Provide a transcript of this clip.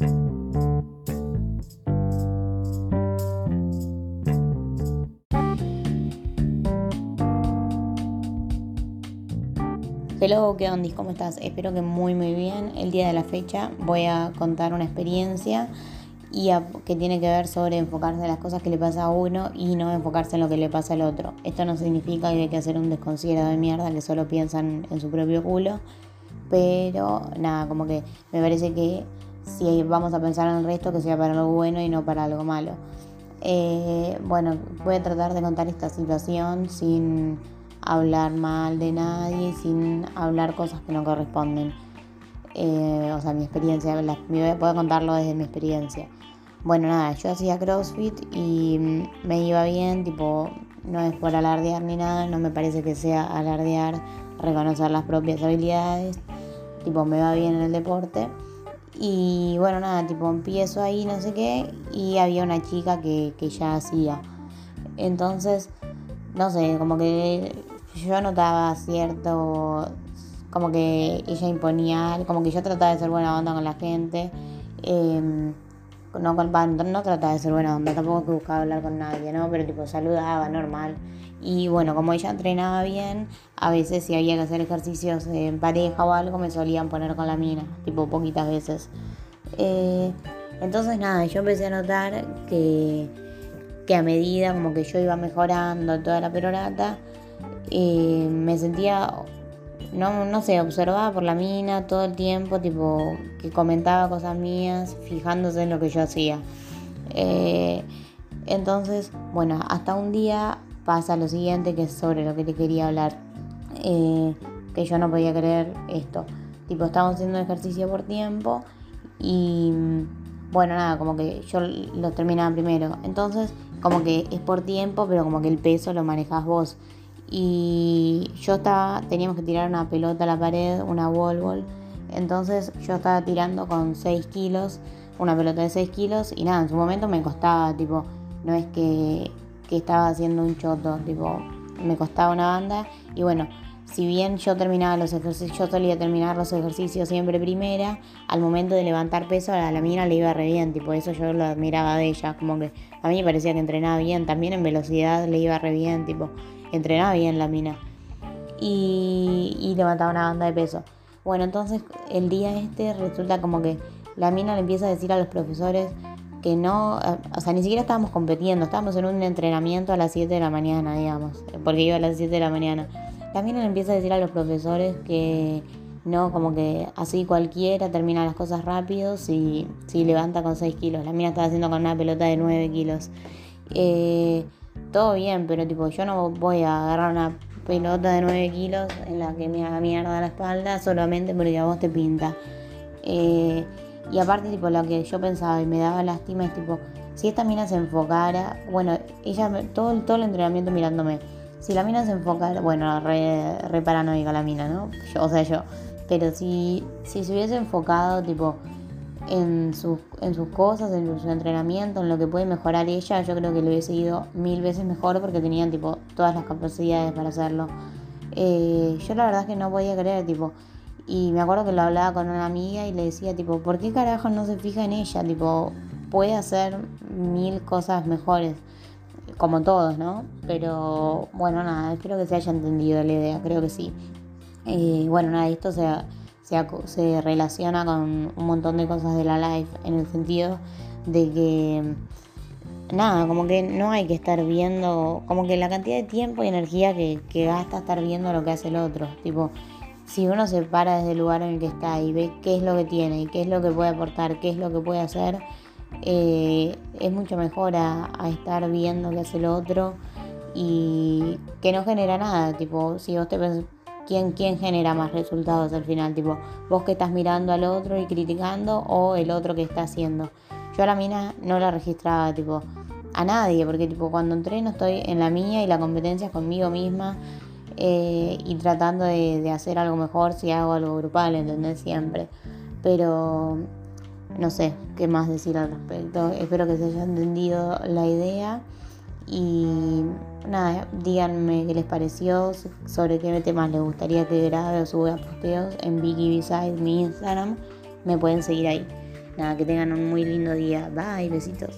Hello, ¿qué onda? ¿Cómo estás? Espero que muy muy bien. El día de la fecha voy a contar una experiencia y que tiene que ver sobre enfocarse en las cosas que le pasa a uno y no enfocarse en lo que le pasa al otro. Esto no significa que hay que hacer un desconsiderado de mierda que solo piensan en su propio culo, pero nada, como que me parece que si vamos a pensar en el resto, que sea para algo bueno y no para algo malo. Eh, bueno, voy a tratar de contar esta situación sin hablar mal de nadie sin hablar cosas que no corresponden. Eh, o sea, mi experiencia, me voy a contarlo desde mi experiencia. Bueno, nada, yo hacía CrossFit y me iba bien, tipo, no es por alardear ni nada, no me parece que sea alardear, reconocer las propias habilidades, tipo, me va bien en el deporte. Y bueno, nada, tipo, empiezo ahí, no sé qué, y había una chica que, que ya hacía. Entonces, no sé, como que yo notaba cierto, como que ella imponía, como que yo trataba de ser buena onda con la gente. Em, no, no trataba de ser buena onda, tampoco que buscaba hablar con nadie, ¿no? Pero tipo saludaba, normal. Y bueno, como ella entrenaba bien, a veces si había que hacer ejercicios en pareja o algo, me solían poner con la mina, tipo poquitas veces. Eh, entonces nada, yo empecé a notar que, que a medida como que yo iba mejorando toda la perorata, y me sentía, no, no sé, observada por la mina todo el tiempo, tipo, que comentaba cosas mías, fijándose en lo que yo hacía. Eh, entonces, bueno, hasta un día pasa lo siguiente, que es sobre lo que te quería hablar, eh, que yo no podía creer esto. Tipo, estábamos haciendo ejercicio por tiempo y, bueno, nada, como que yo lo terminaba primero. Entonces, como que es por tiempo, pero como que el peso lo manejas vos y yo estaba, teníamos que tirar una pelota a la pared, una wall ball, entonces yo estaba tirando con 6 kilos, una pelota de 6 kilos y nada, en su momento me costaba, tipo, no es que, que estaba haciendo un choto, tipo, me costaba una banda. Y bueno, si bien yo terminaba los ejercicios, yo solía terminar los ejercicios siempre primera, al momento de levantar peso a la mina le iba re bien, tipo eso yo lo admiraba de ella, como que a mí me parecía que entrenaba bien, también en velocidad le iba re bien, tipo entrenaba bien la mina. Y, y levantaba una banda de peso. Bueno, entonces el día este resulta como que la mina le empieza a decir a los profesores que no, eh, o sea, ni siquiera estábamos compitiendo, estábamos en un entrenamiento a las 7 de la mañana, digamos, porque iba a las 7 de la mañana. La mina le empieza a decir a los profesores que no, como que así cualquiera termina las cosas rápido si, si levanta con 6 kilos. La mina estaba haciendo con una pelota de 9 kilos. Eh, todo bien, pero tipo, yo no voy a agarrar una pelota de 9 kilos en la que me haga mierda la espalda solamente porque a vos te pinta. Eh, y aparte, tipo, lo que yo pensaba y me daba lástima es tipo, si esta mina se enfocara, bueno, ella todo, todo el entrenamiento mirándome. Si la mina se enfocara, bueno, re, re paranoica la mina, ¿no? Yo, o sea, yo. Pero si, si se hubiese enfocado, tipo, en, en sus cosas, en su entrenamiento, en lo que puede mejorar ella, yo creo que le hubiese ido mil veces mejor porque tenían tipo todas las capacidades para hacerlo. Eh, yo la verdad es que no podía creer, tipo, y me acuerdo que lo hablaba con una amiga y le decía, tipo, ¿por qué carajo no se fija en ella? Tipo, puede hacer mil cosas mejores, como todos, ¿no? Pero bueno, nada, espero que se haya entendido la idea, creo que sí. Eh, bueno, nada, esto se se, relaciona con un montón de cosas de la life, en el sentido de que, nada, como que no hay que estar viendo, como que la cantidad de tiempo y energía que, gasta estar viendo lo que hace el otro. Tipo, si uno se para desde el lugar en el que está y ve qué es lo que tiene y qué es lo que puede aportar, qué es lo que puede hacer, eh, es mucho mejor a, estar viendo qué hace el otro y que no genera nada. Tipo, si vos te ¿Quién, quién genera más resultados al final? Tipo, vos que estás mirando al otro y criticando o el otro que está haciendo. Yo a la mina no la registraba, tipo, a nadie, porque tipo, cuando entreno estoy en la mía y la competencia es conmigo misma eh, y tratando de, de, hacer algo mejor si hago algo grupal, ¿entendés? Siempre. Pero no sé qué más decir al respecto. Espero que se haya entendido la idea. Y nada, díganme qué les pareció, sobre qué temas les gustaría que grabe o suba posteos en Vicky Beside, mi Instagram. Me pueden seguir ahí. nada, que tengan un muy lindo día. Bye, besitos.